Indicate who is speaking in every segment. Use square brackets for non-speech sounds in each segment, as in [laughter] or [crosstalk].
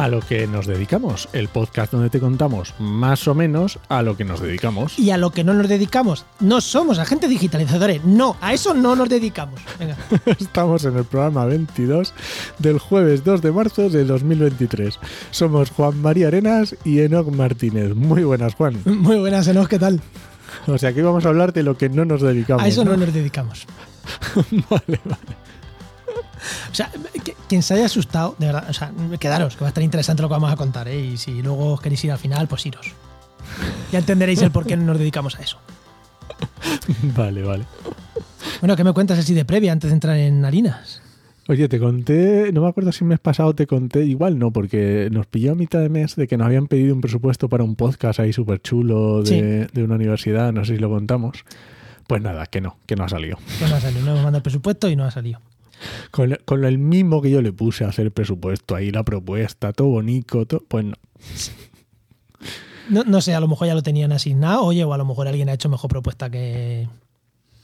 Speaker 1: a lo que nos dedicamos, el podcast donde te contamos más o menos a lo que nos dedicamos.
Speaker 2: Y a lo que no nos dedicamos, no somos agentes digitalizadores, no, a eso no nos dedicamos. Venga. [laughs]
Speaker 1: Estamos en el programa 22 del jueves 2 de marzo de 2023. Somos Juan María Arenas y Enoc Martínez. Muy buenas, Juan.
Speaker 2: Muy buenas, Enos, ¿qué tal?
Speaker 1: O sea, aquí vamos a hablar de lo que no nos dedicamos.
Speaker 2: A eso no nos dedicamos. [laughs]
Speaker 1: vale, vale.
Speaker 2: O sea, quien se haya asustado, de verdad, o sea, quedaros, que va a estar interesante lo que vamos a contar, ¿eh? Y si luego os queréis ir al final, pues iros. Ya entenderéis el por qué no nos dedicamos a eso. [laughs]
Speaker 1: Vale, vale.
Speaker 2: Bueno, ¿qué me cuentas así de previa antes de entrar en harinas?
Speaker 1: Oye, te conté, no me acuerdo si el mes pasado te conté, igual no, porque nos pilló a mitad de mes de que nos habían pedido un presupuesto para un podcast ahí súper chulo de, de una universidad, no sé si lo contamos. Pues nada, que no, que no ha salido.
Speaker 2: Que no ha salido, no hemos mandado el presupuesto y no ha salido.
Speaker 1: Con, con el mismo que yo le puse a hacer el presupuesto, ahí la propuesta, todo bonito, todo, pues no.
Speaker 2: No, no sé, a lo mejor ya lo tenían asignado, oye, o a lo mejor alguien ha hecho mejor propuesta que.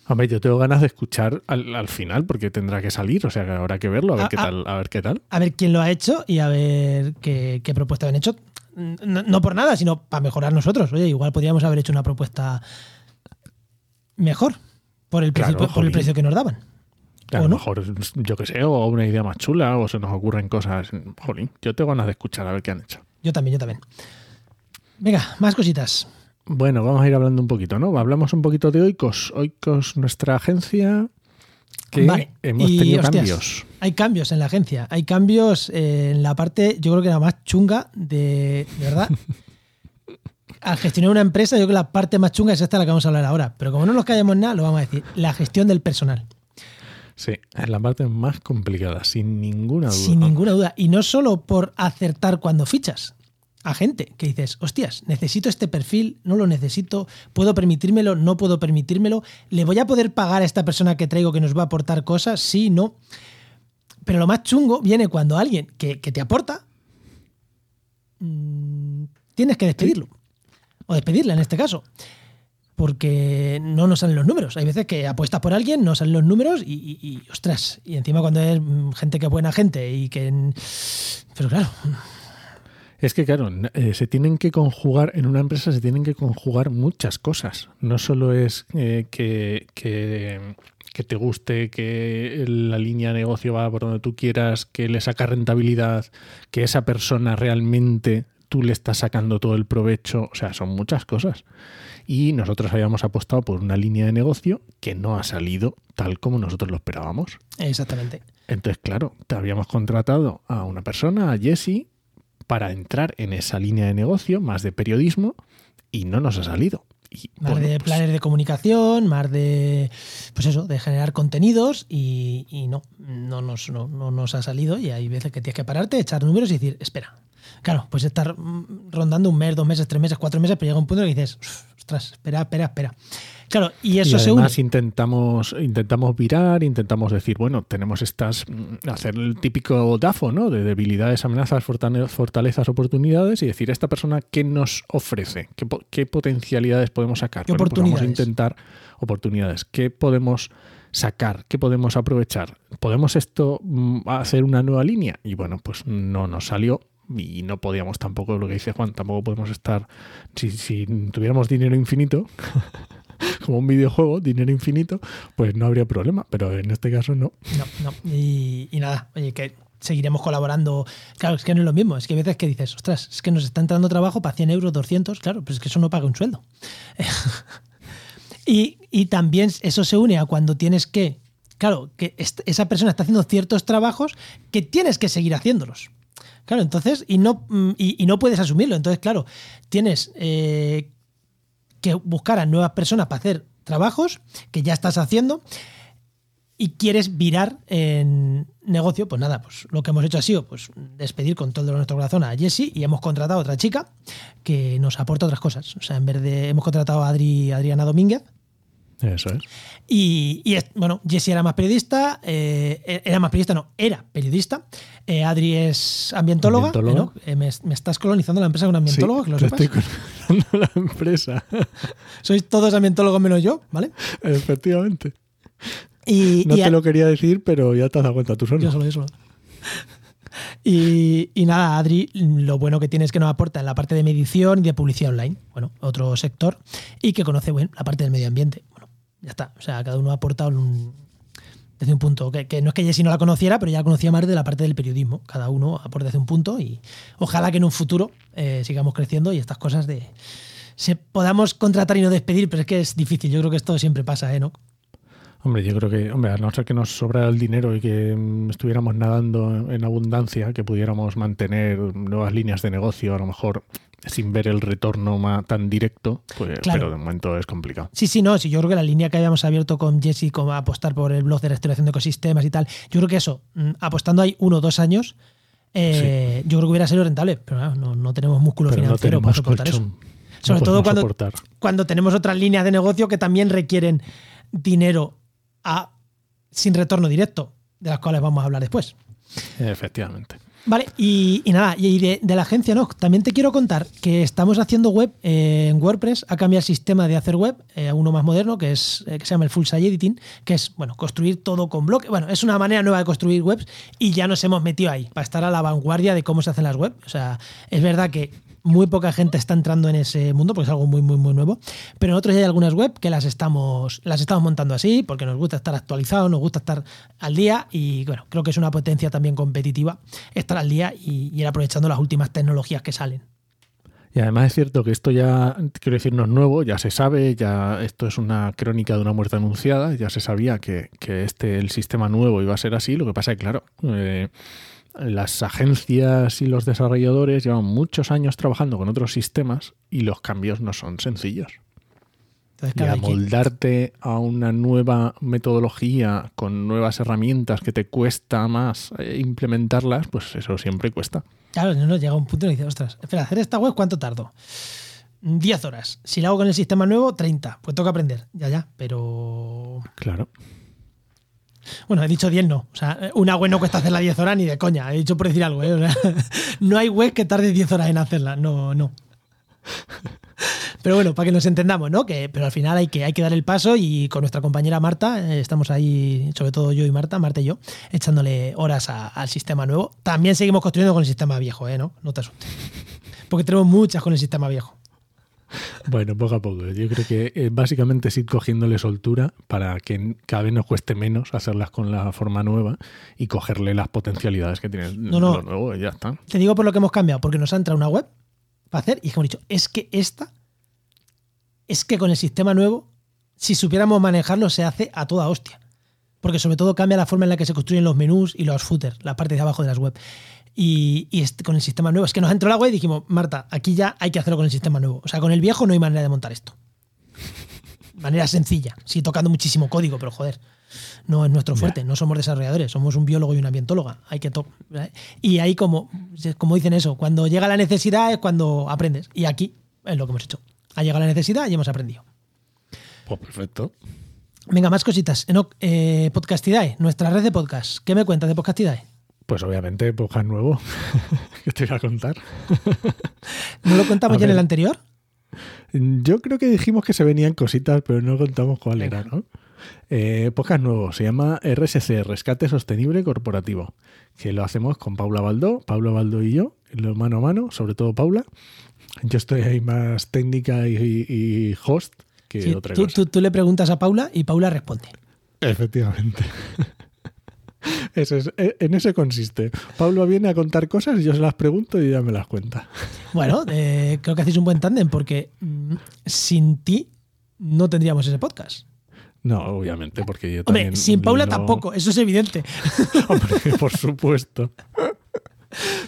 Speaker 1: Hombre, yo tengo ganas de escuchar al, al final porque tendrá que salir, o sea que habrá que verlo, a ver qué tal, a ver qué tal.
Speaker 2: A ver quién lo ha hecho y a ver qué, qué propuesta han hecho. No, no por nada, sino para mejorar nosotros. Oye, igual podríamos haber hecho una propuesta mejor por el precio, por el precio que nos daban.
Speaker 1: A
Speaker 2: ¿O
Speaker 1: lo
Speaker 2: no?
Speaker 1: mejor, yo qué sé, o una idea más chula, o se nos ocurren cosas. Jolín, yo tengo ganas de escuchar a ver qué han hecho.
Speaker 2: Yo también, yo también. Venga, más cositas.
Speaker 1: Bueno, vamos a ir hablando un poquito, ¿no? Hablamos un poquito de Oikos. Oikos, nuestra agencia, que
Speaker 2: Vale,
Speaker 1: hemos
Speaker 2: y,
Speaker 1: tenido
Speaker 2: hostias,
Speaker 1: cambios.
Speaker 2: Hay cambios en la agencia. Hay cambios eh, en la parte, yo creo que la más chunga de, de verdad. [laughs] Al gestionar una empresa, yo creo que la parte más chunga es esta la que vamos a hablar ahora. Pero como no nos callamos nada, lo vamos a decir. La gestión del personal.
Speaker 1: Sí, es la parte más complicada, sin ninguna duda.
Speaker 2: Sin ninguna duda. Y no solo por acertar cuando fichas a gente, que dices, hostias, necesito este perfil, no lo necesito, puedo permitírmelo, no puedo permitírmelo, le voy a poder pagar a esta persona que traigo que nos va a aportar cosas, sí, no. Pero lo más chungo viene cuando alguien que, que te aporta, mm, tienes que despedirlo. O despedirla en este caso. Porque no nos salen los números. Hay veces que apuestas por alguien, no salen los números y, y- y, ostras. Y encima cuando es mm, gente que es buena gente y que. Pero claro,
Speaker 1: Es que, claro, eh, se tienen que conjugar, en una empresa se tienen que conjugar muchas cosas. No solo es eh, que, que, que te guste, que la línea de negocio va por donde tú quieras, que le saca rentabilidad, que esa persona realmente tú le estás sacando todo el provecho. O sea, son muchas cosas. Y nosotros habíamos apostado por una línea de negocio que no ha salido tal como nosotros lo esperábamos.
Speaker 2: exactamente.
Speaker 1: Entonces, claro, te habíamos contratado a una persona, a Jesse, para entrar en esa línea de negocio, más de periodismo, y no nos ha salido. Y,
Speaker 2: Más
Speaker 1: bueno,
Speaker 2: de
Speaker 1: pues,
Speaker 2: planes de comunicación, más de. Pues eso, de generar contenidos y, y no, no nos, no, no nos ha salido. Y hay veces que tienes que pararte, echar números y decir, espera. Claro, pues estar mm, rondando un mes, dos meses, tres meses, cuatro meses, pero llega un punto que dices, ostras, espera, espera, espera. Claro, y eso
Speaker 1: y
Speaker 2: se une.
Speaker 1: además intentamos, intentamos virar, intentamos decir, bueno, tenemos estas, mm, hacer el típico DAFO, ¿no? De debilidades, amenazas, fortale- fortalezas, oportunidades, y decir, esta persona, ¿qué nos ofrece? ¿Qué, qué potencialidades podemos sacar?
Speaker 2: ¿Qué
Speaker 1: Bueno, pues vamos a
Speaker 2: oportunidades?
Speaker 1: intentar oportunidades. ¿Qué podemos sacar? ¿Qué podemos aprovechar? ¿Podemos esto mm, hacer una nueva línea? Y bueno, pues no nos salió. Y no podíamos tampoco, lo que dice Juan, tampoco podemos estar, si, si tuviéramos dinero infinito, [laughs] [laughs] como un videojuego, dinero infinito, pues no habría problema, pero en este caso no.
Speaker 2: No, no. Y, nada, oye, que seguiremos colaborando. Claro, es que no es lo mismo. Es que hay veces que dices, ostras, es que nos está entrando trabajo para 100 euros, 200. Claro, pues es que eso no paga un sueldo. [laughs] y, y también eso se une a cuando tienes que. Claro, que esa persona está haciendo ciertos trabajos que tienes que seguir haciéndolos. Claro, entonces, y no, mm, y no puedes asumirlo. Entonces, claro, tienes eh, que buscar a nuevas personas para hacer trabajos que ya estás haciendo y quieres virar en negocio, pues nada, pues lo que hemos hecho ha sido pues, despedir con todo nuestro corazón a Jessie y hemos contratado a otra chica que nos aporta otras cosas. O sea, en vez de. Hemos contratado a Adri, Adriana Domínguez.
Speaker 1: Eso es.
Speaker 2: Y, y bueno, Jessie era más periodista, eh, era más periodista, no, era periodista. Eh, Adri es ambientóloga.
Speaker 1: Ambientóloga.
Speaker 2: ¿no? Eh, me, me estás colonizando la empresa con ambientólogo,
Speaker 1: Sí,
Speaker 2: que lo sepas.
Speaker 1: estoy colonizando la empresa. [laughs]
Speaker 2: Sois todos ambientólogos menos yo, ¿vale?
Speaker 1: Efectivamente.
Speaker 2: Y,
Speaker 1: No
Speaker 2: y a-
Speaker 1: te lo quería decir, pero ya te has dado cuenta tú solo.
Speaker 2: Yo solo, yo solo. [laughs] Y, y nada, Adri, lo bueno que tiene es que nos aporta en la parte de medición y de publicidad online, bueno, otro sector, y que conoce bien la parte del medio ambiente. Ya está. O sea, cada uno ha aportado desde un punto, que, no es que Jessy no la conociera, pero ya la conocía más de la parte del periodismo. Cada uno aporta desde un punto y ojalá que en un futuro eh, sigamos creciendo y estas cosas de se podamos contratar y no despedir, pero es que es difícil. Yo creo que esto siempre pasa, ¿eh? ¿No?
Speaker 1: Hombre, yo creo que, hombre, a no ser que nos sobrara el dinero y que mm, estuviéramos nadando en abundancia, que pudiéramos mantener nuevas líneas de negocio, a lo mejor sin ver el retorno ma- tan directo, pues,
Speaker 2: Claro.
Speaker 1: pero de momento es complicado.
Speaker 2: Sí, sí, no, sí, yo creo que la línea que habíamos abierto con Jesse, como apostar por el blog de restauración de ecosistemas y tal, yo creo que eso, mm, apostando ahí uno o dos años, eh, yo creo que hubiera sido rentable, pero claro, no, no tenemos músculo
Speaker 1: Pero no
Speaker 2: financiero para
Speaker 1: tenemos
Speaker 2: soportar eso. Sobre
Speaker 1: No
Speaker 2: todo cuando,
Speaker 1: soportar.
Speaker 2: cuando tenemos otras líneas de negocio que también requieren dinero a, sin retorno directo, de las cuales vamos a hablar después.
Speaker 1: Efectivamente.
Speaker 2: Vale, y, nada, y de, la agencia no, también te quiero contar que estamos haciendo web en WordPress, ha cambiado el sistema de hacer web eh, a uno más moderno, que es eh, que se llama el Full Site Editing, que es bueno, construir todo con bloques. Bueno, es una manera nueva de construir webs y ya nos hemos metido ahí para estar a la vanguardia de cómo se hacen las webs. O sea, es verdad que muy poca gente está entrando en ese mundo porque es algo muy, muy, muy nuevo. Pero nosotros ya hay algunas web que las estamos, las estamos montando así porque nos gusta estar actualizados, nos gusta estar al día y bueno, creo que es una potencia también competitiva estar al día y, ir aprovechando las últimas tecnologías que salen.
Speaker 1: Y además es cierto que esto ya, quiero decir, no es nuevo, ya se sabe, ya esto es una crónica de una muerte anunciada, ya se sabía que, que este, el sistema nuevo iba a ser así, lo que pasa es que, claro, eh, las agencias y los desarrolladores llevan muchos años trabajando con otros sistemas y los cambios no son sencillos.
Speaker 2: Entonces,
Speaker 1: Y amoldarte a una nueva metodología con nuevas herramientas que te cuesta más eh, implementarlas, pues eso siempre cuesta.
Speaker 2: Claro, no, no, llega un punto y dice, ostras, espera, hacer esta web, ¿cuánto tardo? 10 horas. Si la hago con el sistema nuevo, 30. Pues toca aprender. Ya, ya. Pero.
Speaker 1: Claro.
Speaker 2: Bueno, he dicho 10 no. O sea, una web no cuesta hacerla 10 horas ni de coña. He dicho por decir algo, ¿eh? [laughs] No hay web que tarde 10 horas en hacerla. No, no. Pero bueno, para que nos entendamos, ¿no? Que, pero al final hay que, hay que dar el paso y con nuestra compañera Marta, eh, estamos ahí, sobre todo yo y Marta, Marta y yo, echándole horas al sistema nuevo. También seguimos construyendo con el sistema viejo, ¿eh? ¿No? No te asustes. Porque tenemos muchas con el sistema viejo.
Speaker 1: Bueno, poco a poco. Yo creo que eh, básicamente es ir cogiéndole soltura para que cada vez nos cueste menos hacerlas con la forma nueva y cogerle las potencialidades que tiene
Speaker 2: No, no.
Speaker 1: lo nuevo y ya está.
Speaker 2: Te digo por lo que hemos cambiado, porque nos ha entrado una web para hacer y hemos dicho, es que esta, es que con el sistema nuevo, si supiéramos manejarlo, se hace a toda hostia. Porque sobre todo cambia la forma en la que se construyen los menús y los footers, la parte de abajo de las web. Y, y este- con el sistema nuevo, es que nos entró la web y dijimos, Marta, aquí ya hay que hacerlo con el sistema nuevo. O sea, con el viejo no hay manera de montar esto. Manera sencilla, sí, tocando muchísimo código, pero joder, no es nuestro fuerte, no somos desarrolladores, somos un biólogo y una ambientóloga. Hay que to- ¿eh? y ahí como, como dicen eso, cuando llega la necesidad es cuando aprendes. Y aquí es lo que hemos hecho. Ha llegado la necesidad y hemos aprendido.
Speaker 1: Pues perfecto.
Speaker 2: Venga, más cositas. Enoch, eh, Podcastidae, nuestra red de podcast. ¿Qué me cuentas de Podcastidae?
Speaker 1: Pues obviamente, podcast nuevo. [laughs] ¿Qué te voy a contar?
Speaker 2: ¿No lo contamos
Speaker 1: A
Speaker 2: ya en el anterior?
Speaker 1: Yo creo que dijimos que se venían cositas, pero no contamos cuál
Speaker 2: Venga.
Speaker 1: era, ¿no? Eh, podcast nuevo, se llama RSC, Rescate Sostenible Corporativo, que lo hacemos con Paula Baldó, Paula Baldó y yo, lo mano a mano, sobre todo Paula. Yo estoy ahí más técnica y, y host que
Speaker 2: Sí,
Speaker 1: otra
Speaker 2: tú,
Speaker 1: cosa.
Speaker 2: tú- tú le preguntas a Paula y Paula responde.
Speaker 1: Efectivamente. Ese es- e- en eso consiste. Paula viene a contar cosas, yo se las pregunto y ella me las cuenta.
Speaker 2: Bueno, eh, creo que hacéis un buen tándem porque mm, sin ti no tendríamos ese podcast.
Speaker 1: No, obviamente, porque yo
Speaker 2: Hombre,
Speaker 1: también
Speaker 2: sin Paula
Speaker 1: no-
Speaker 2: tampoco, eso es evidente. [laughs]
Speaker 1: Hombre, por supuesto.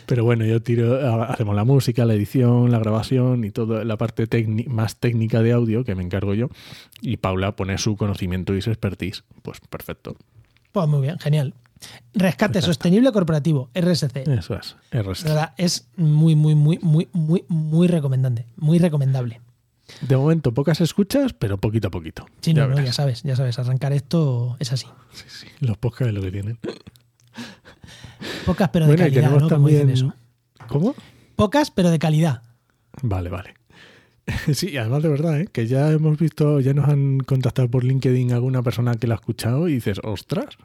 Speaker 1: Pero bueno, yo tiro, ha- hacemos la música, la edición, la grabación y toda la parte más técnica de audio que me encargo yo. Y Paula pone su conocimiento y su expertise. Pues perfecto.
Speaker 2: Pues muy bien, genial. Rescate Sostenible Corporativo, RSC.
Speaker 1: Eso es. RSC.
Speaker 2: verdad, es muy, muy, muy, muy, muy, muy recomendante. Muy recomendable.
Speaker 1: De momento pocas escuchas, pero poquito a poquito.
Speaker 2: Sí, no, no, ya sabes, ya sabes, arrancar esto es así.
Speaker 1: Sí, sí, Los podcasts es lo que tienen.
Speaker 2: Pocas pero de
Speaker 1: Bueno,
Speaker 2: calidad,
Speaker 1: también.
Speaker 2: eso.
Speaker 1: ¿Cómo?
Speaker 2: Pocas pero de calidad.
Speaker 1: Vale, vale. [laughs] Sí, además de verdad, ¿eh? que ya hemos visto, ya nos han contactado por LinkedIn alguna persona que la ha escuchado y dices, ostras.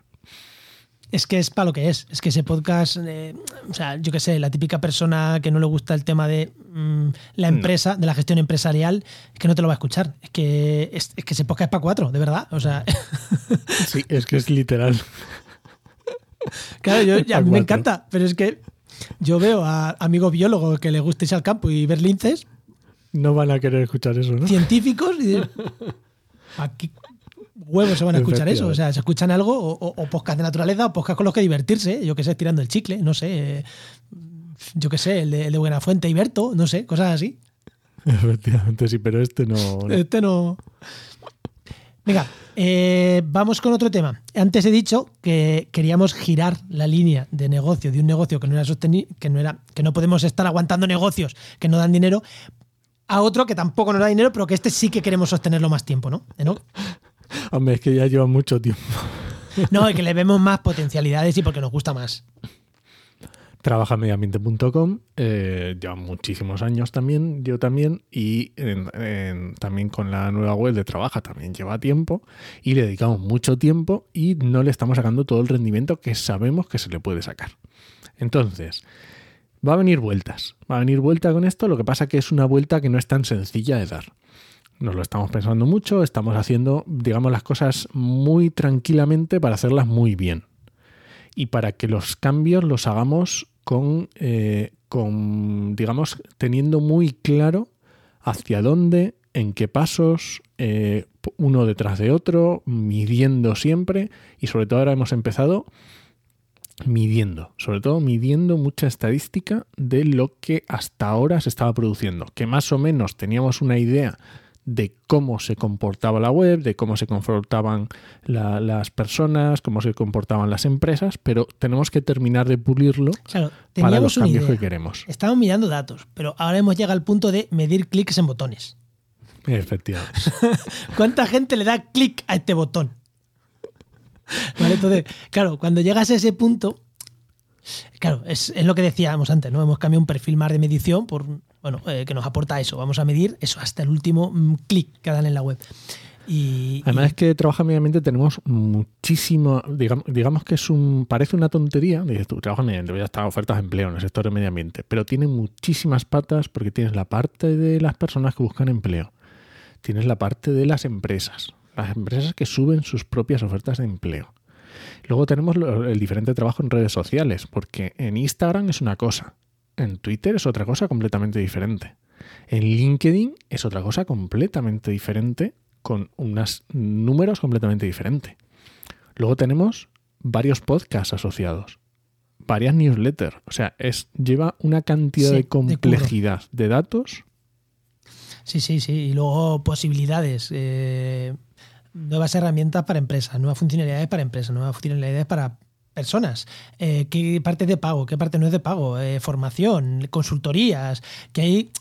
Speaker 2: Es que es para lo que es. Es que ese podcast, eh, o sea, yo qué sé, la típica persona que no le gusta el tema de mm, la empresa, de la gestión empresarial, es que no te lo va a escuchar. Es que, es, que ese podcast es para cuatro, de verdad. O sea. [laughs]
Speaker 1: Sí, es que es literal.
Speaker 2: Claro, yo, [laughs] a mí me encanta, pero es que yo veo a amigos biólogos que les guste irse al campo y ver linces.
Speaker 1: No van a querer escuchar eso, ¿no?
Speaker 2: Científicos y aquí [laughs] huevos se van a escuchar eso. O sea, se escuchan algo o, o, podcast de naturaleza o podcast con los que divertirse. Yo que sé, tirando el chicle, no sé. Yo que sé, el de, el de Buenafuente y Berto, no sé, cosas así.
Speaker 1: Efectivamente, sí, pero este no.
Speaker 2: Este no. Venga, eh, vamos con otro tema. Antes he dicho que queríamos girar la línea de negocio de un negocio que no era sostenible, que no era, que no podemos estar aguantando negocios que no dan dinero, a otro que tampoco nos da dinero, pero que este sí que queremos sostenerlo más tiempo, ¿no? ¿No?
Speaker 1: Hombre, es que ya lleva mucho tiempo.
Speaker 2: No, es que le vemos más potencialidades y porque nos gusta más.
Speaker 1: Trabaja mediambiente.com, eh, lleva muchísimos años también, yo también, y también con la nueva web de Trabaja también lleva tiempo, y le dedicamos mucho tiempo y no le estamos sacando todo el rendimiento que sabemos que se le puede sacar. Entonces, va a venir vueltas, va a venir vuelta con esto, lo que pasa que es una vuelta que no es tan sencilla de dar. Nos lo estamos pensando mucho, estamos haciendo, digamos, las cosas muy tranquilamente para hacerlas muy bien. Y para que los cambios los hagamos con, eh, con digamos, teniendo muy claro hacia dónde, en qué pasos, eh, uno detrás de otro, midiendo siempre. Y sobre todo ahora hemos empezado midiendo, sobre todo midiendo mucha estadística de lo que hasta ahora se estaba produciendo, que más o menos teníamos una idea de cómo se comportaba la web, de cómo se comportaban las personas, cómo se comportaban las empresas, pero tenemos que terminar de pulirlo para los cambios que queremos.
Speaker 2: Estamos mirando datos, pero ahora hemos llegado al punto de medir clics en botones.
Speaker 1: Efectivamente. [laughs]
Speaker 2: ¿Cuánta gente le da clic a este botón? [laughs] Entonces, claro, cuando llegas a ese punto, claro, es, es, lo que decíamos antes, ¿no? Hemos cambiado un perfil más de medición por bueno, eh, que nos aporta eso. Vamos a medir eso hasta el último mm, clic que dan en la web. Y,
Speaker 1: Además es que trabaja mediamente tenemos muchísimo, digamos, digamos que es un, parece una tontería, dices tú, trabaja mediamente, voy a estar ofertas de empleo en el sector de medio ambiente, pero tiene muchísimas patas porque tienes la parte de las personas que buscan empleo, tienes la parte de las empresas, las empresas que suben sus propias ofertas de empleo. Luego tenemos el diferente trabajo en redes sociales, porque en Instagram es una cosa, en Twitter es otra cosa completamente diferente. En LinkedIn es otra cosa completamente diferente con unos números completamente diferentes. Luego tenemos varios podcasts asociados, varias newsletters. O sea, es, lleva una cantidad de complejidad de, datos.
Speaker 2: Sí, sí, sí. Y luego posibilidades. Eh, nuevas herramientas para empresas, nuevas funcionalidades para empresas, nuevas funcionalidades para personas, eh, qué parte de pago, qué parte no es de pago, eh, formación, consultorías, que hay,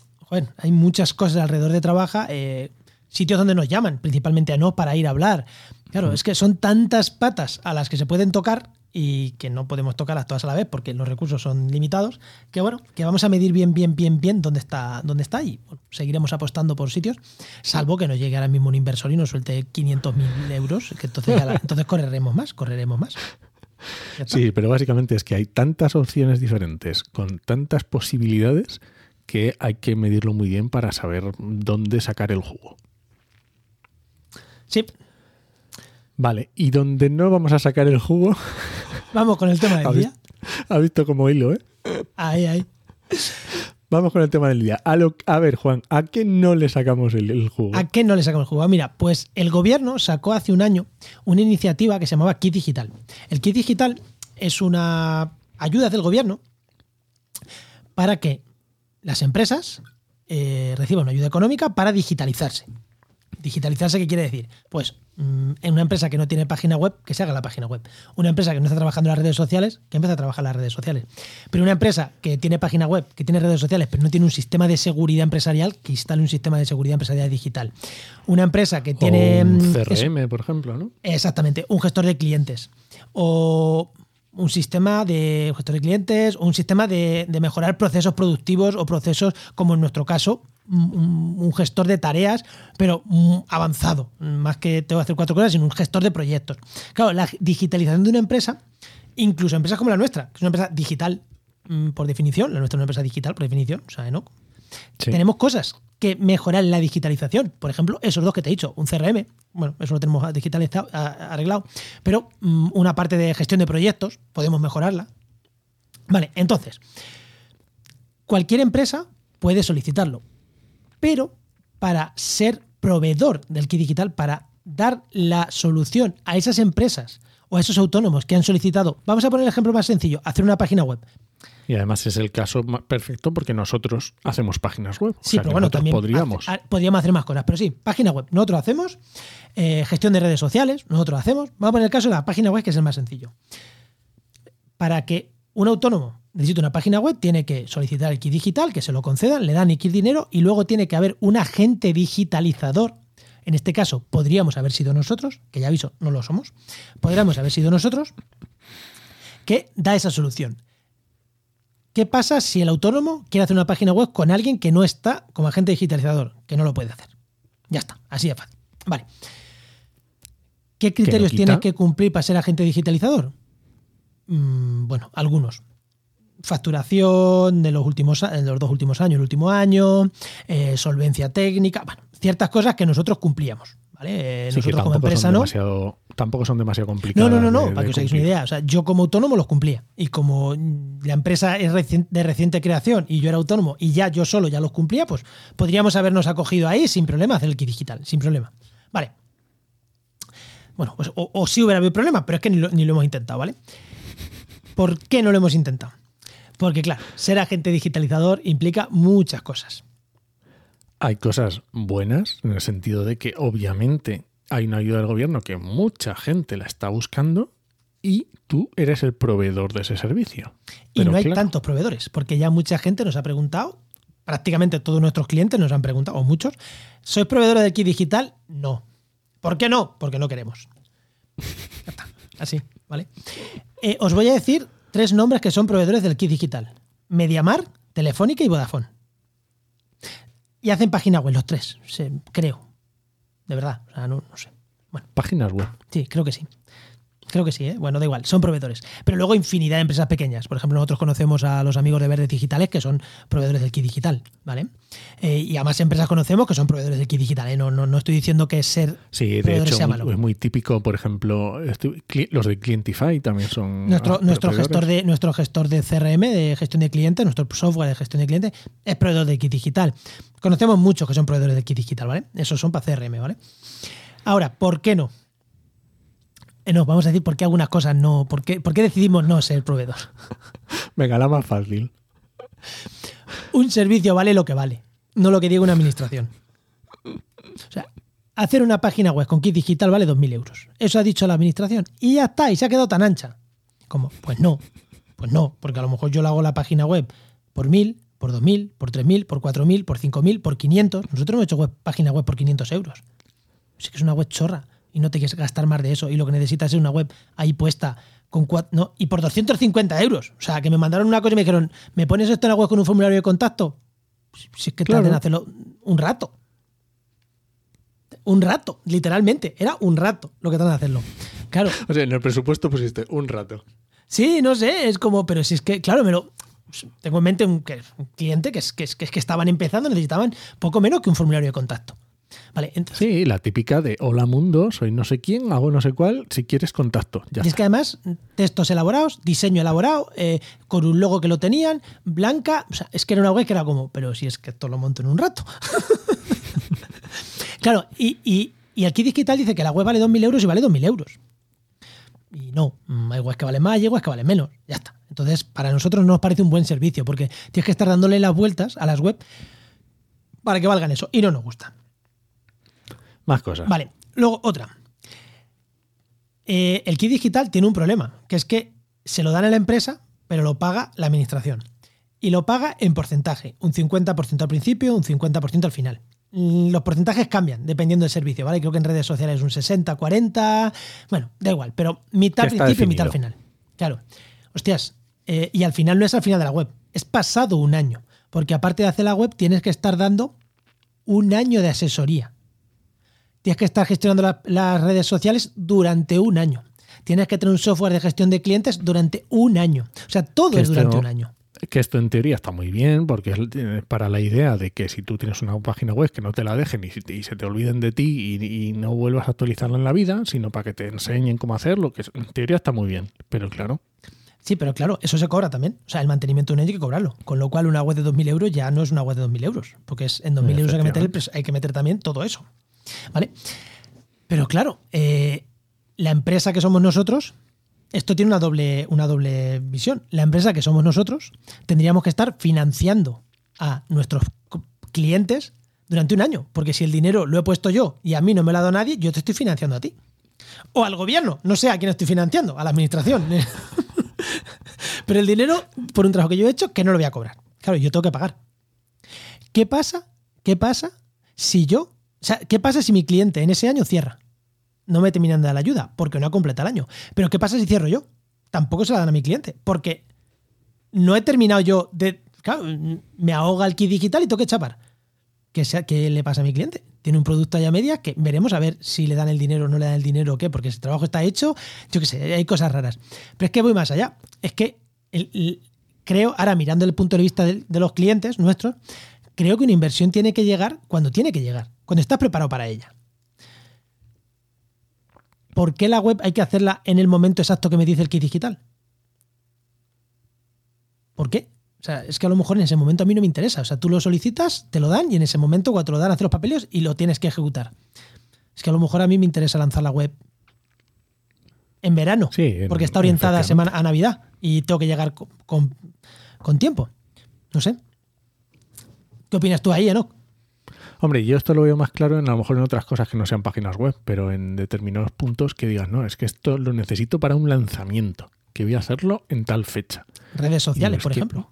Speaker 2: hay muchas cosas alrededor de trabaja, eh, sitios donde nos llaman, principalmente a no para ir a hablar. Claro, es que son tantas patas a las que se pueden tocar y que no podemos tocarlas todas a la vez porque los recursos son limitados, que bueno, que vamos a medir bien, bien, bien, bien dónde está, dónde está y seguiremos apostando por sitios, salvo que nos llegue ahora mismo un inversor y nos suelte 500.000 euros, que entonces, entonces correremos más, correremos más.
Speaker 1: Sí, pero básicamente es que hay tantas opciones diferentes, con tantas posibilidades, que hay que medirlo muy bien para saber dónde sacar el jugo.
Speaker 2: Sí.
Speaker 1: Vale, y donde no vamos a sacar el jugo. [laughs]
Speaker 2: Vamos con el tema del día.
Speaker 1: Ha visto como hilo, ¿eh?
Speaker 2: Ahí, ahí.
Speaker 1: Vamos con el tema del día. A, ver, Juan, ¿a qué no le sacamos el, jugo?
Speaker 2: ¿A qué no le sacamos el jugo? Mira, pues el gobierno sacó hace un año una iniciativa que se llamaba Kit Digital. El Kit Digital es una ayuda del gobierno para que las empresas eh, reciban una ayuda económica para digitalizarse. Digitalizarse, ¿qué quiere decir? Pues mm, en una empresa que no tiene página web, que se haga la página web. Una empresa que no está trabajando en las redes sociales, que empiece a trabajar en las redes sociales. Pero una empresa que tiene página web, que tiene redes sociales, pero no tiene un sistema de seguridad empresarial, que instale un sistema de seguridad empresarial digital. Una empresa que tiene...
Speaker 1: un mm, CRM, por ejemplo, ¿no?
Speaker 2: Exactamente, un gestor de clientes. O un sistema de gestor de clientes o un sistema de, de, mejorar procesos productivos o procesos, como en nuestro caso, un, gestor de tareas, pero avanzado. Más que tengo que hacer cuatro cosas, sino un gestor de proyectos. Claro, la digitalización de una empresa incluso empresas como la nuestra, que es una empresa digital mm, por definición, la nuestra es una empresa digital por definición, o sea, ¿no?
Speaker 1: Sí.
Speaker 2: Tenemos cosas que mejorar la digitalización. Por ejemplo, esos dos que te he dicho, un CRM, bueno, eso lo tenemos digitalizado, arreglado, pero mm, una parte de gestión de proyectos, podemos mejorarla. Vale, entonces, cualquier empresa puede solicitarlo, pero para ser proveedor del kit digital, para dar la solución a esas empresas o a esos autónomos que han solicitado, vamos a poner el ejemplo más sencillo, hacer una página web.
Speaker 1: Y además es el caso perfecto porque nosotros hacemos páginas web. O
Speaker 2: Sí,
Speaker 1: sea,
Speaker 2: pero bueno, también
Speaker 1: podríamos.
Speaker 2: hace- a- podríamos hacer más cosas. Pero sí, página web. Nosotros hacemos eh, gestión de redes sociales, nosotros hacemos. Vamos a poner el caso de la página web, que es el más sencillo. Para que un autónomo necesite una página web, tiene que solicitar el kit digital, que se lo concedan, le dan el kit dinero y luego tiene que haber un agente digitalizador. En este caso, podríamos haber sido nosotros, que ya aviso, no lo somos. Podríamos haber sido nosotros, que da esa solución. ¿Qué pasa si el autónomo quiere hacer una página web con alguien que no está como agente digitalizador? Que no lo puede hacer. Ya está, así de fácil. Vale. ¿Qué criterios
Speaker 1: quita?
Speaker 2: tienes que cumplir para ser agente digitalizador? Mm, bueno, algunos. Facturación de los últimos de los dos últimos años, el último año, eh, solvencia técnica, bueno, ciertas cosas que nosotros cumplíamos. ¿vale? Eh,
Speaker 1: Sí,
Speaker 2: nosotros como empresa no.
Speaker 1: tampoco son demasiado
Speaker 2: No,
Speaker 1: complicadas.
Speaker 2: no, no, no,
Speaker 1: de-
Speaker 2: para
Speaker 1: de
Speaker 2: que os hagáis una idea. O sea, yo como autónomo los cumplía. Y como la empresa es de reciente creación y yo era autónomo y ya yo solo ya los cumplía, pues podríamos habernos acogido ahí sin problema hacer el kit digital, sin problema. Vale. Bueno, pues o, o sí hubiera habido problema, pero es que ni lo, ni lo hemos intentado, ¿vale? ¿Por qué no lo hemos intentado? Porque, claro, ser agente digitalizador implica muchas cosas.
Speaker 1: Hay cosas buenas en el sentido de que obviamente hay una ayuda del gobierno que mucha gente la está buscando y tú eres el proveedor de ese servicio.
Speaker 2: Y
Speaker 1: Pero
Speaker 2: no hay
Speaker 1: claro,
Speaker 2: tantos proveedores, porque ya mucha gente nos ha preguntado, prácticamente todos nuestros clientes nos han preguntado, o muchos, ¿sois proveedores del kit digital? No. ¿Por qué no? Porque no queremos. [laughs] Ya está. Así, ¿vale? Eh, os voy a decir tres nombres que son proveedores del kit digital. Mediamar, Telefónica y Vodafone. Y hacen página web los tres, creo. De verdad, o sea, no, no sé. Bueno,
Speaker 1: Páginas web.
Speaker 2: Sí, creo que sí. Creo que sí, ¿eh? bueno, da igual, son proveedores. Pero luego infinidad de empresas pequeñas. Por ejemplo, nosotros conocemos a los amigos de Verdes Digitales que son proveedores del kit digital, ¿vale? Eh, y a más empresas conocemos que son proveedores del kit digital, ¿eh? No, no, no estoy diciendo que ser
Speaker 1: Sí, de hecho
Speaker 2: sea
Speaker 1: muy-
Speaker 2: malo.
Speaker 1: es muy típico, por ejemplo, los de Clientify también son
Speaker 2: Nuestro,
Speaker 1: ah,
Speaker 2: nuestro, gestor de, nuestro gestor de CRM, de gestión de clientes, nuestro software de gestión de clientes, es proveedor de kit digital. Conocemos muchos que son proveedores de kit digital, ¿vale? Esos son para CRM, ¿vale? Ahora, ¿por qué no? Eh, No, vamos a decir por qué algunas cosas no. ¿Por qué, por qué decidimos no ser proveedor? [laughs]
Speaker 1: Venga, la más fácil.
Speaker 2: Un servicio vale lo que vale, no lo que diga una administración. O sea, hacer una página web con kit digital vale 2.000 euros. Eso ha dicho la administración. Y ya está, y se ha quedado tan ancha. Como, pues no, pues no, porque a lo mejor yo le hago la página web por 1.000, por 2.000, por 3.000, por 4.000, por 5.000, por 500. Nosotros hemos hecho web, página web por 500 euros. Sí que es una web chorra y no te quieres gastar más de eso y lo que necesitas es una web ahí puesta con cua- no, y por 250 euros. O sea, que me mandaron una cosa y me dijeron, ¿me pones esto en la web con un formulario de contacto? Si es que
Speaker 1: Claro.
Speaker 2: tardan en hacerlo un rato. Un rato, literalmente. Era un rato lo que tardan en hacerlo. Claro. [laughs]
Speaker 1: O sea, en el presupuesto pusiste un rato.
Speaker 2: Sí, no sé, es como, pero si es que, claro, me lo. Tengo en mente un, cliente que es, que es que es que estaban empezando, necesitaban poco menos que un formulario de contacto. Vale, entonces.
Speaker 1: Sí, la típica de hola mundo, soy no sé quién, hago no sé cuál, si quieres contacto. Ya
Speaker 2: Y es
Speaker 1: está.
Speaker 2: que además, textos elaborados, diseño elaborado, eh, con un logo que lo tenían, blanca. O sea, es que era una web que era como, pero si es que esto lo monto en un rato. [laughs] claro, y, y, kit digital dice que la web vale 2.000 euros y vale 2.000 euros. Y no, mm, hay webs que valen más y hay webs que valen menos. Ya está. Entonces, para nosotros no nos parece un buen servicio porque tienes que estar dándole las vueltas a las webs para que valgan eso. Y no nos gusta.
Speaker 1: Más cosas.
Speaker 2: Vale, luego otra. Eh, el kit digital tiene un problema, que es que se lo dan a la empresa, pero lo paga la administración. Y lo paga en porcentaje, un 50% al principio, un 50% al final. Mm, Los porcentajes cambian dependiendo del servicio, ¿vale? Creo que en redes sociales es un 60, 40, bueno, da igual, pero mitad al principio y mitad al final. Claro. Hostias, eh, y al final no es al final de la web, es pasado un año, porque aparte de hacer la web tienes que estar dando un año de asesoría. Tienes que estar gestionando la- las redes sociales durante un año. tienes que tener un software de gestión de clientes durante un año. O sea, todo es durante un año
Speaker 1: que esto en teoría está muy bien porque es eh, para la idea de que si tú tienes una página web que no te la dejen y, se te olviden de ti y, no vuelvas a actualizarla en la vida, sino para que te enseñen cómo hacerlo, que en teoría está muy bien, pero claro.
Speaker 2: Sí, pero claro, eso se cobra también. O sea, el mantenimiento de un año hay que cobrarlo. Con lo cual, una web de 2.000 euros ya no es una web de 2.000 euros, porque es en 2.000 euros hay que, meter, hay que meter también todo eso. ¿Vale? Pero claro, eh, la empresa que somos nosotros esto tiene una doble, una doble visión. La empresa que somos nosotros tendríamos que estar financiando a nuestros clientes durante un año, porque si el dinero lo he puesto yo y a mí no me lo ha dado nadie, yo te estoy financiando a ti. O al gobierno, no sé a quién estoy financiando, a la administración. [laughs] Pero el dinero, por un trabajo que yo he hecho, que no lo voy a cobrar. Claro, yo tengo que pagar. ¿Qué pasa? ¿Qué pasa si yo, o sea, qué pasa si mi cliente en ese año cierra? no me terminan de dar la ayuda porque no ha completado el año. Pero ¿qué pasa si cierro yo? Tampoco se la dan a mi cliente porque no he terminado yo de... Claro, me ahoga el kit digital y tengo que chapar. ¿Qué, ¿Qué le pasa a mi cliente? Tiene un producto allá media que veremos a ver si le dan el dinero o no le dan el dinero o qué, porque ese trabajo está hecho, yo qué sé, hay cosas raras. Pero es que voy más allá. Es que creo, ahora mirando el punto de vista de los clientes nuestros, creo que una inversión tiene que llegar cuando tiene que llegar, cuando estás preparado para ella. ¿por qué la web hay que hacerla en el momento exacto que me dice el kit digital? ¿Por qué? O sea, es que a lo mejor en ese momento a mí no me interesa. O sea, tú lo solicitas, te lo dan y en ese momento cuando te lo dan hacer los papeles y lo tienes que ejecutar. Es que a lo mejor a mí me interesa lanzar la web en verano, porque está orientada a, semana, a Navidad y tengo que llegar con, con, tiempo. No sé. ¿Qué opinas tú ahí, Enoch?
Speaker 1: Hombre, yo esto lo veo más claro en a lo mejor en otras cosas que no sean páginas web, pero en determinados puntos que digas, no, es que esto lo necesito para un lanzamiento, que voy a hacerlo en tal fecha.
Speaker 2: Redes sociales, por ejemplo.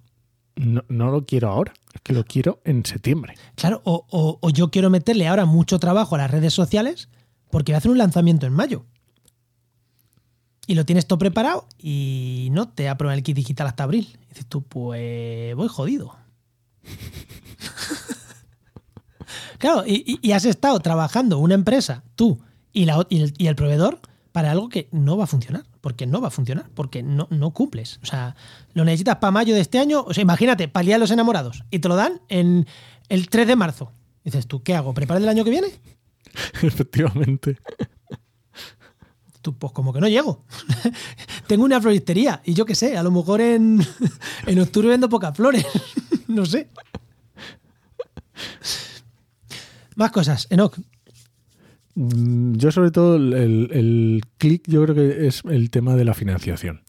Speaker 1: No, lo quiero ahora, es que lo quiero en septiembre.
Speaker 2: Claro, o, yo quiero meterle ahora mucho trabajo a las redes sociales porque voy a hacer un lanzamiento en mayo. Y lo tienes todo preparado y no te aprueba el kit digital hasta abril. Y dices tú, pues voy jodido. Claro, y, has estado trabajando una empresa, tú y, la, y, el, proveedor, para algo que no va a funcionar. Porque no va a funcionar, porque no, no cumples. O sea, lo necesitas para mayo de este año. O sea, imagínate, para los Enamorados. Y te lo dan en el 3 de marzo. dices tú, ¿qué hago? ¿Preparar el año que viene? [laughs]
Speaker 1: Efectivamente.
Speaker 2: Tú, pues como que no llego. [laughs] Tengo una floristería y yo qué sé, a lo mejor en, [laughs] en octubre vendo pocas flores. No sé. Más cosas, Enoch.
Speaker 1: Mm, yo sobre todo el, clic yo creo que es el tema de la financiación.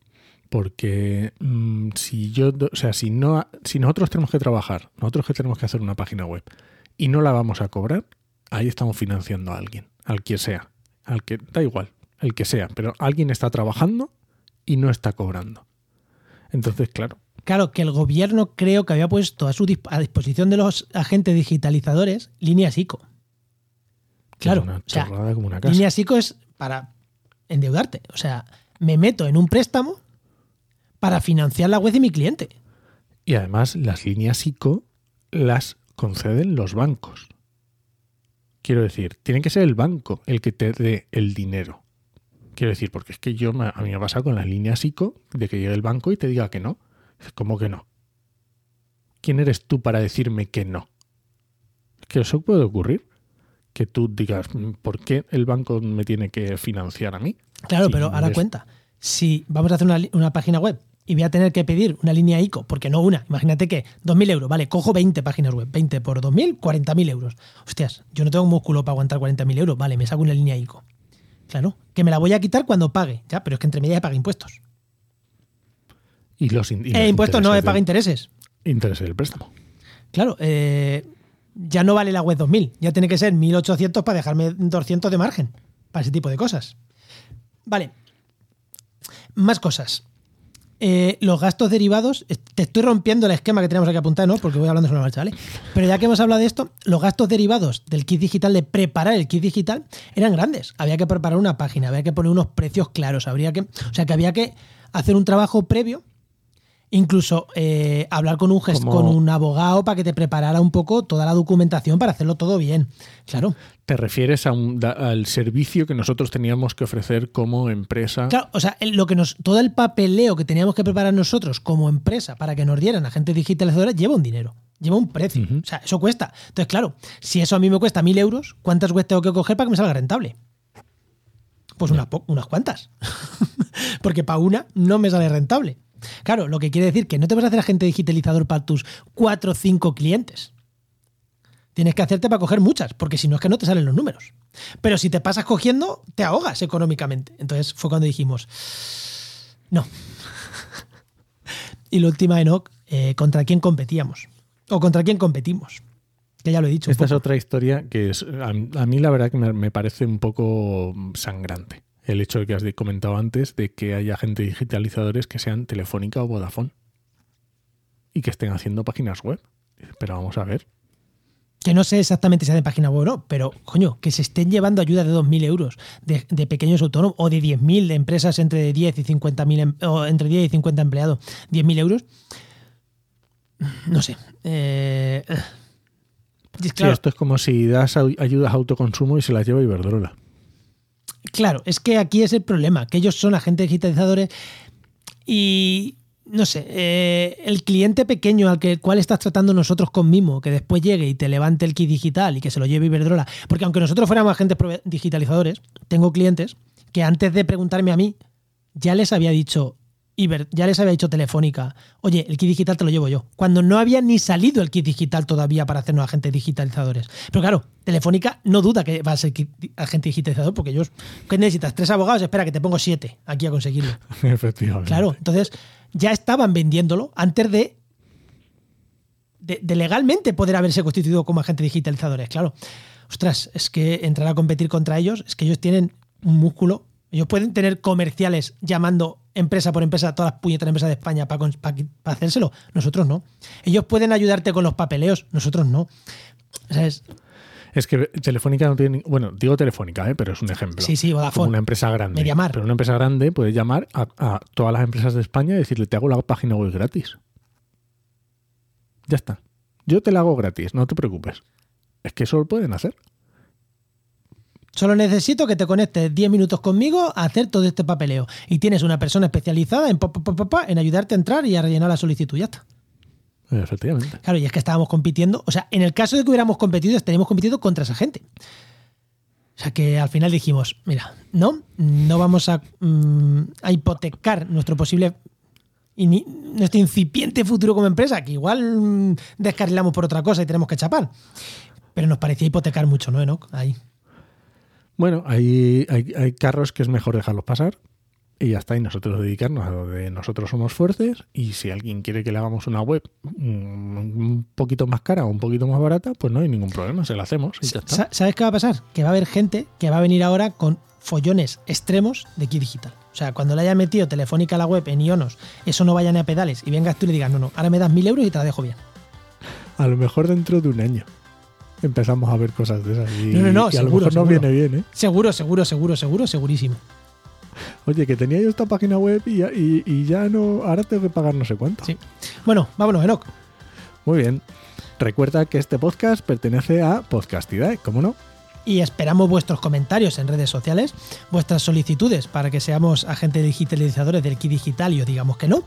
Speaker 1: Porque mm, si yo, o sea, si no, si nosotros tenemos que trabajar, nosotros que tenemos que hacer una página web y no la vamos a cobrar, ahí estamos financiando a alguien, al que sea, al que da igual, el que sea, pero alguien está trabajando y no está cobrando. Entonces, claro.
Speaker 2: Claro, que el gobierno creo que había puesto a, su a disposición de los agentes digitalizadores líneas ICO. Claro, o sea, líneas ICO es para endeudarte. O sea, me meto en un préstamo para financiar la web de mi cliente.
Speaker 1: Y además las líneas ICO las conceden los bancos. Quiero decir, tiene que ser el banco el que te dé el dinero. Quiero decir, porque es que yo a mí me pasa con las líneas ICO de que llegue el banco y te diga que no. ¿Cómo que no? ¿Quién eres tú para decirme que no? Que eso puede ocurrir. Que tú digas, ¿por qué el banco me tiene que financiar a mí?
Speaker 2: Claro, pero ahora cuenta. Si vamos a hacer una, una, página web y voy a tener que pedir una línea ICO, porque no una, imagínate que 2.000 euros, vale, cojo 20 páginas web, 20 por 2.000, 40.000 euros. Hostias, yo no tengo músculo para aguantar 40.000 euros, vale, me saco una línea ICO. Claro, que me la voy a quitar cuando pague, ya, pero es que entre medias paga impuestos.
Speaker 1: Y los,
Speaker 2: eh, impuestos no paga intereses.
Speaker 1: Intereses del préstamo.
Speaker 2: Claro, eh, ya no vale la web 2000, ya tiene que ser 1800 para dejarme 200 de margen para ese tipo de cosas. Vale. Más cosas. Eh, los gastos derivados, te estoy rompiendo el esquema que tenemos aquí apuntado, ¿no? Porque voy hablando sobre la marcha, ¿vale? Pero ya que hemos hablado de esto, los gastos derivados del kit digital, de preparar el kit digital, eran grandes. Había que preparar una página, había que poner unos precios claros, habría que, o sea, que había que hacer un trabajo previo incluso eh, hablar con un, con un abogado para que te preparara un poco toda la documentación para hacerlo todo bien. Claro.
Speaker 1: ¿Te refieres a un- da- al servicio que nosotros teníamos que ofrecer como empresa?
Speaker 2: Claro, o sea, lo que nos, todo el papeleo que teníamos que preparar nosotros como empresa para que nos dieran agentes digitalizadores lleva un dinero, lleva un precio. O sea, eso cuesta. Entonces, claro, si eso a mí me cuesta mil euros, ¿cuántas webs tengo que coger para que me salga rentable? Pues unas, unas cuantas. [laughs] Porque para una no me sale rentable. Claro, lo que quiere decir que no te vas a hacer agente digitalizador para tus cuatro o cinco clientes. Tienes que hacerte para coger muchas, porque si no es que no te salen los números. Pero si te pasas cogiendo, te ahogas económicamente. Entonces fue cuando dijimos, no. [laughs] y la última, Enoch, eh, ¿contra quién competíamos? ¿O contra quién competimos? Que ya lo he dicho.
Speaker 1: Esta es otra historia que es, a, a mí la verdad que me, me parece un poco sangrante. El hecho de que has comentado antes de que haya gente digitalizadores que sean Telefónica o Vodafone y que estén haciendo páginas web. Pero vamos a ver.
Speaker 2: Que no sé exactamente si hacen página web o no, pero coño, que se estén llevando ayuda de 2.000 euros de, de pequeños autónomos o de 10.000 de empresas entre 10 y 50.000 em- o entre 10 y 50 empleados, 10.000 euros. No sé. Eh,
Speaker 1: Sí, esto es como si das ayudas a autoconsumo y se las lleva Iberdrola.
Speaker 2: Claro, es que aquí es el problema, que ellos son agentes digitalizadores y no sé, eh, el cliente pequeño al que, cual estás tratando nosotros con Mimo, que después llegue y te levante el kit digital y que se lo lleve Iberdrola, porque aunque nosotros fuéramos agentes digitalizadores, tengo clientes que antes de preguntarme a mí ya les había dicho Iber- ya les había dicho Telefónica, oye, el kit digital te lo llevo yo, cuando no había ni salido el kit digital todavía para hacernos agentes digitalizadores. Pero claro, Telefónica no duda que va a ser agente digitalizador porque ellos, ¿qué necesitas? ¿Tres abogados? Espera, que te pongo siete aquí a conseguirlo. [laughs]
Speaker 1: Efectivamente.
Speaker 2: Claro, entonces ya estaban vendiéndolo antes de, de, de legalmente poder haberse constituido como agentes digitalizadores. Claro, ostras, es que entrar a competir contra ellos, es que ellos tienen un músculo. Ellos pueden tener comerciales llamando empresa por empresa todas las puñetas empresas de España para, hacérselo. Nosotros no. Ellos pueden ayudarte con los papeleos. Nosotros no. ¿Sabes?
Speaker 1: Es que Telefónica no tiene. Bueno, digo Telefónica, ¿eh? pero es un ejemplo.
Speaker 2: Sí, sí, Vodafone.
Speaker 1: Como una empresa grande.
Speaker 2: Mediamar.
Speaker 1: Pero una empresa grande puede llamar a, a todas las empresas de España y decirle: Te hago la página web gratis. Ya está. Yo te la hago gratis, no te preocupes. Es que eso lo pueden hacer.
Speaker 2: Solo necesito que te conectes 10 minutos conmigo a hacer todo este papeleo. Y tienes una persona especializada en, pa, en ayudarte a entrar y a rellenar la solicitud. Ya está.
Speaker 1: Efectivamente.
Speaker 2: Claro, y es que estábamos compitiendo. O sea, en el caso de que hubiéramos competido, estaríamos compitiendo contra esa gente. O sea que al final dijimos, mira, no, no vamos a, mm, a hipotecar nuestro posible nuestro incipiente futuro como empresa, que igual mm, descarrilamos por otra cosa y tenemos que chapar. Pero nos parecía hipotecar mucho, ¿no, Enoch? Ahí.
Speaker 1: Bueno, hay, hay, hay carros que es mejor dejarlos pasar y ya está. Y nosotros dedicarnos a lo de nosotros somos fuertes. Y si alguien quiere que le hagamos una web mm, un poquito más cara o un poquito más barata, pues no hay ningún problema, se la hacemos y ya está.
Speaker 2: Sa- ¿Sabes qué va a pasar? Que va a haber gente que va a venir ahora con follones extremos de kit digital. O sea, cuando le haya metido Telefónica a la web en Ionos, eso no vaya ni a pedales y vengas tú y le digas, no, no, ahora me das mil euros y te la dejo bien.
Speaker 1: A lo mejor dentro de un año empezamos a ver cosas de esas. Y,
Speaker 2: No, no, no,
Speaker 1: y a lo mejor viene bien, ¿eh?
Speaker 2: Seguro, seguro, seguro, seguro, segurísimo.
Speaker 1: Oye, que tenía yo esta página web y ya, y- y ya no. Ahora tengo que pagar no sé cuánto.
Speaker 2: Sí. Bueno, vámonos, Enoch.
Speaker 1: Muy bien. Recuerda que este podcast pertenece a Podcastidae, ¿cómo no?
Speaker 2: Y esperamos vuestros comentarios en redes sociales, vuestras solicitudes para que seamos agentes digitalizadores del kit digital y os digamos que no.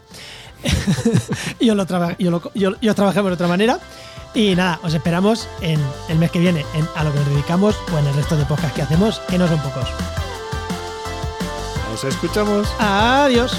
Speaker 2: [laughs] y os lo, traba- y os lo- y os- y os trabajemos de otra manera. Y nada, os esperamos en el mes que viene en a lo que nos dedicamos o en el resto de podcasts que hacemos, que no son pocos.
Speaker 1: Nos escuchamos.
Speaker 2: Adiós.